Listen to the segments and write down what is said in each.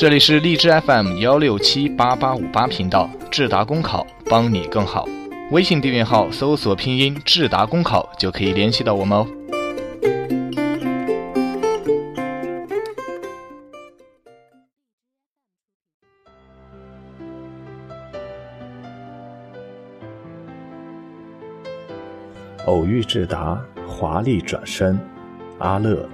这里是荔枝 FM 幺六七八八五八频道，智达公考帮你更好。微信订阅号搜索拼音智达公考就可以联系到我们哦。偶遇智达，华丽转身，阿乐。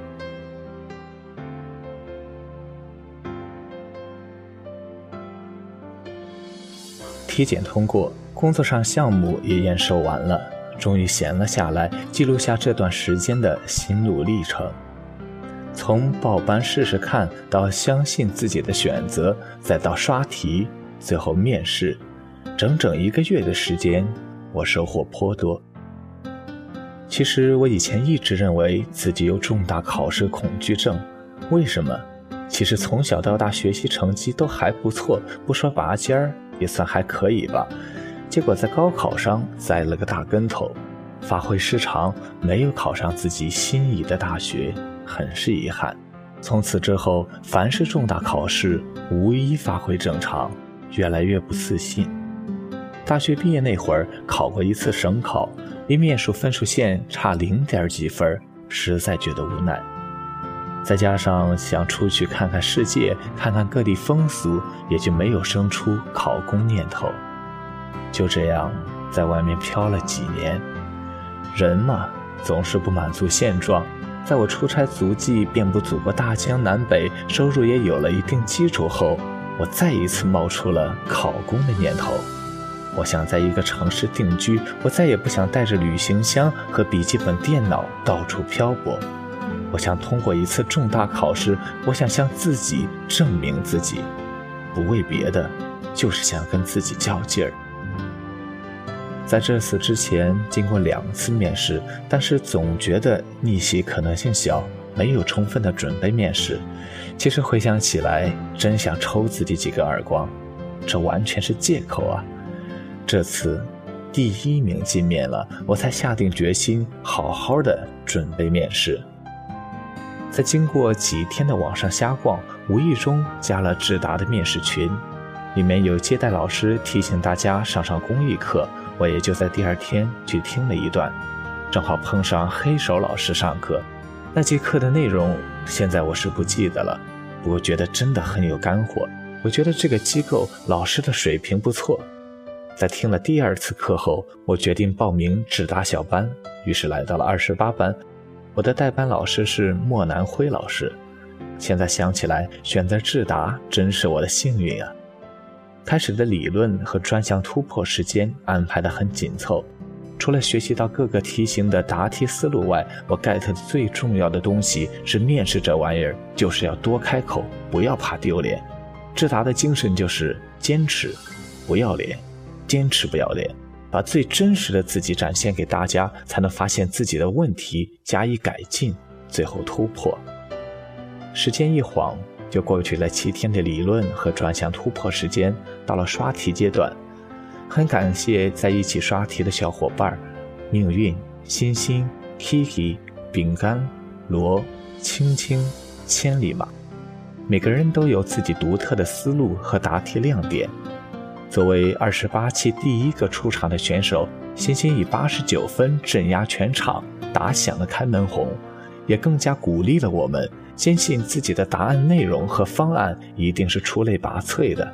体检通过，工作上项目也验收完了，终于闲了下来，记录下这段时间的心路历程。从报班试试看，到相信自己的选择，再到刷题，最后面试，整整一个月的时间，我收获颇多。其实我以前一直认为自己有重大考试恐惧症，为什么？其实从小到大学习成绩都还不错，不说拔尖儿。也算还可以吧，结果在高考上栽了个大跟头，发挥失常，没有考上自己心仪的大学，很是遗憾。从此之后，凡是重大考试，无一发挥正常，越来越不自信。大学毕业那会儿，考过一次省考，离面试分数线差零点几分，实在觉得无奈。再加上想出去看看世界，看看各地风俗，也就没有生出考公念头。就这样，在外面漂了几年。人嘛，总是不满足现状。在我出差足迹遍布祖国大江南北，收入也有了一定基础后，我再一次冒出了考公的念头。我想在一个城市定居，我再也不想带着旅行箱和笔记本电脑到处漂泊。我想通过一次重大考试，我想向自己证明自己，不为别的，就是想跟自己较劲儿。在这次之前，经过两次面试，但是总觉得逆袭可能性小，没有充分的准备面试。其实回想起来，真想抽自己几个耳光，这完全是借口啊！这次第一名进面了，我才下定决心好好的准备面试。在经过几天的网上瞎逛，无意中加了智达的面试群，里面有接待老师提醒大家上上公益课，我也就在第二天去听了一段，正好碰上黑手老师上课，那节课的内容现在我是不记得了，不过觉得真的很有干货。我觉得这个机构老师的水平不错。在听了第二次课后，我决定报名智达小班，于是来到了二十八班。我的代班老师是莫南辉老师，现在想起来，选择智达真是我的幸运啊！开始的理论和专项突破时间安排得很紧凑，除了学习到各个题型的答题思路外，我 get 的最重要的东西是面试这玩意儿就是要多开口，不要怕丢脸。智达的精神就是坚持，不要脸，坚持不要脸。把最真实的自己展现给大家，才能发现自己的问题，加以改进，最后突破。时间一晃就过去了七天的理论和专项突破时间，到了刷题阶段。很感谢在一起刷题的小伙伴：命运、欣欣、Kiki、饼干、罗、青青、千里马。每个人都有自己独特的思路和答题亮点。作为二十八期第一个出场的选手，欣欣以八十九分镇压全场，打响了开门红，也更加鼓励了我们，坚信自己的答案内容和方案一定是出类拔萃的。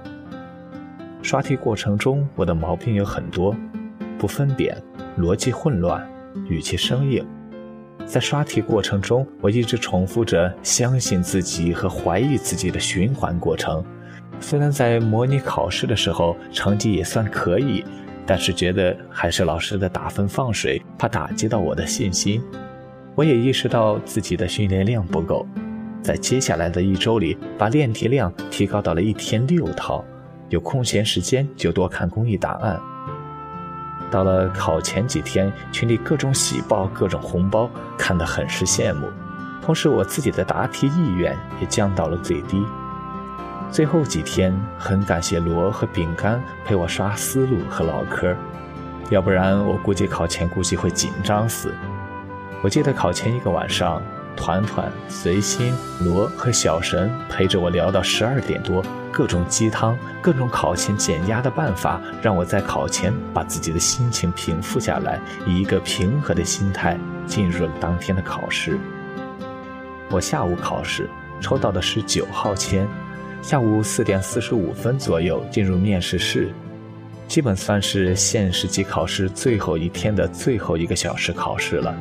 刷题过程中，我的毛病有很多，不分辨，逻辑混乱，语气生硬。在刷题过程中，我一直重复着相信自己和怀疑自己的循环过程。虽然在模拟考试的时候成绩也算可以，但是觉得还是老师的打分放水，怕打击到我的信心。我也意识到自己的训练量不够，在接下来的一周里，把练题量提高到了一天六套，有空闲时间就多看公益答案。到了考前几天，群里各种喜报、各种红包，看得很是羡慕。同时，我自己的答题意愿也降到了最低。最后几天，很感谢罗和饼干陪我刷思路和唠嗑，要不然我估计考前估计会紧张死。我记得考前一个晚上，团团、随心、罗和小神陪着我聊到十二点多，各种鸡汤，各种考前减压的办法，让我在考前把自己的心情平复下来，以一个平和的心态进入了当天的考试。我下午考试，抽到的是九号签，下午四点四十五分左右进入面试室。基本算是县市级考试最后一天的最后一个小时考试了。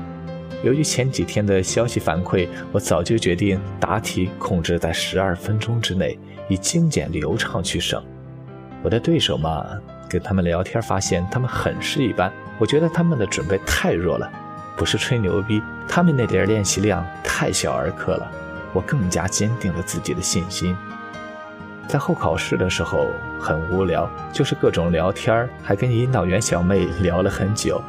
由于前几天的消息反馈，我早就决定答题控制在十二分钟之内，以精简流畅取胜。我的对手嘛，跟他们聊天发现他们很是一般，我觉得他们的准备太弱了。不是吹牛逼，他们那点练习量太小儿科了。我更加坚定了自己的信心。在候考室的时候很无聊，就是各种聊天还跟引导员小妹聊了很久。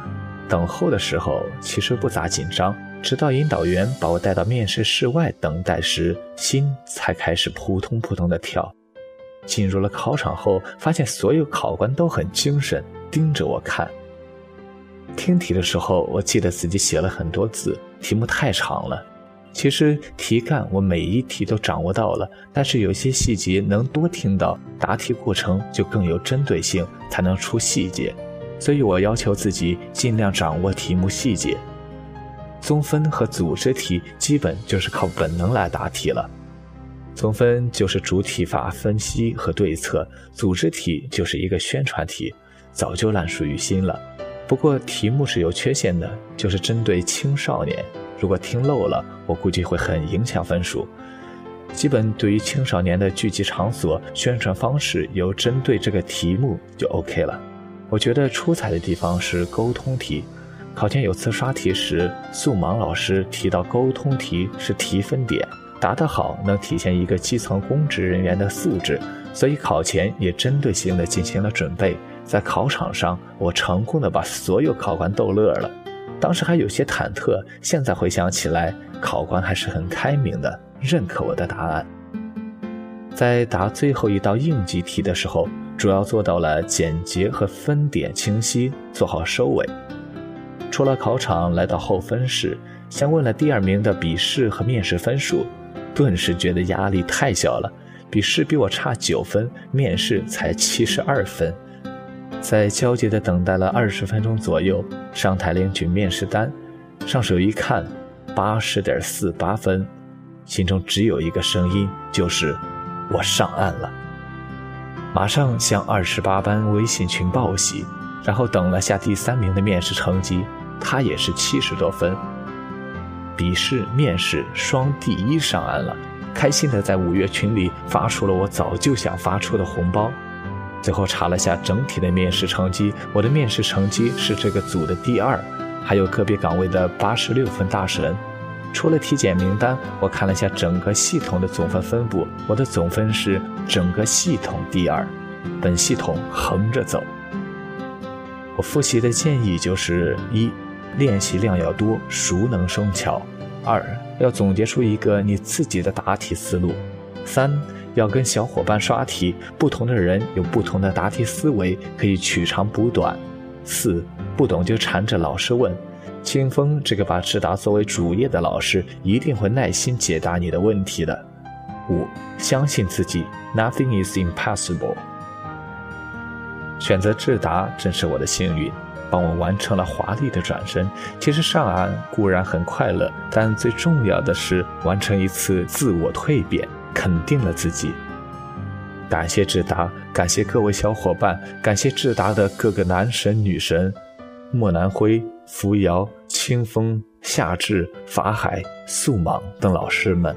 等候的时候其实不咋紧张，直到引导员把我带到面试室外等待时，心才开始扑通扑通的跳。进入了考场后，发现所有考官都很精神，盯着我看。听题的时候，我记得自己写了很多字，题目太长了。其实题干我每一题都掌握到了，但是有些细节能多听到，答题过程就更有针对性，才能出细节。所以我要求自己尽量掌握题目细节。综分和组织题基本就是靠本能来答题了。综分就是主体法分析和对策，组织题就是一个宣传题，早就烂熟于心了。不过题目是有缺陷的，就是针对青少年。如果听漏了，我估计会很影响分数。基本对于青少年的聚集场所宣传方式有针对这个题目就 OK 了。我觉得出彩的地方是沟通题。考前有次刷题时，素芒老师提到沟通题是提分点，答得好能体现一个基层公职人员的素质，所以考前也针对性的进行了准备。在考场上，我成功的把所有考官逗乐了。当时还有些忐忑，现在回想起来，考官还是很开明的，认可我的答案。在答最后一道应急题的时候，主要做到了简洁和分点清晰，做好收尾。出了考场，来到后分室，先问了第二名的笔试和面试分数，顿时觉得压力太小了。笔试比我差九分，面试才七十二分。在焦急地等待了二十分钟左右，上台领取面试单，上手一看，八十点四八分，心中只有一个声音，就是我上岸了。马上向二十八班微信群报喜，然后等了下第三名的面试成绩，他也是七十多分，笔试、面试双第一上岸了，开心的在五月群里发出了我早就想发出的红包。最后查了下整体的面试成绩，我的面试成绩是这个组的第二，还有个别岗位的八十六分大神。除了体检名单，我看了下整个系统的总分分布，我的总分是整个系统第二，本系统横着走。我复习的建议就是：一，练习量要多，熟能生巧；二，要总结出一个你自己的答题思路；三。要跟小伙伴刷题，不同的人有不同的答题思维，可以取长补短。四不懂就缠着老师问，清风这个把智达作为主业的老师一定会耐心解答你的问题的。五相信自己，Nothing is impossible。选择智达真是我的幸运，帮我完成了华丽的转身。其实上岸固然很快乐，但最重要的是完成一次自我蜕变。肯定了自己，感谢智达，感谢各位小伙伴，感谢智达的各个男神女神，莫南辉、扶摇、清风、夏至、法海、素莽等老师们。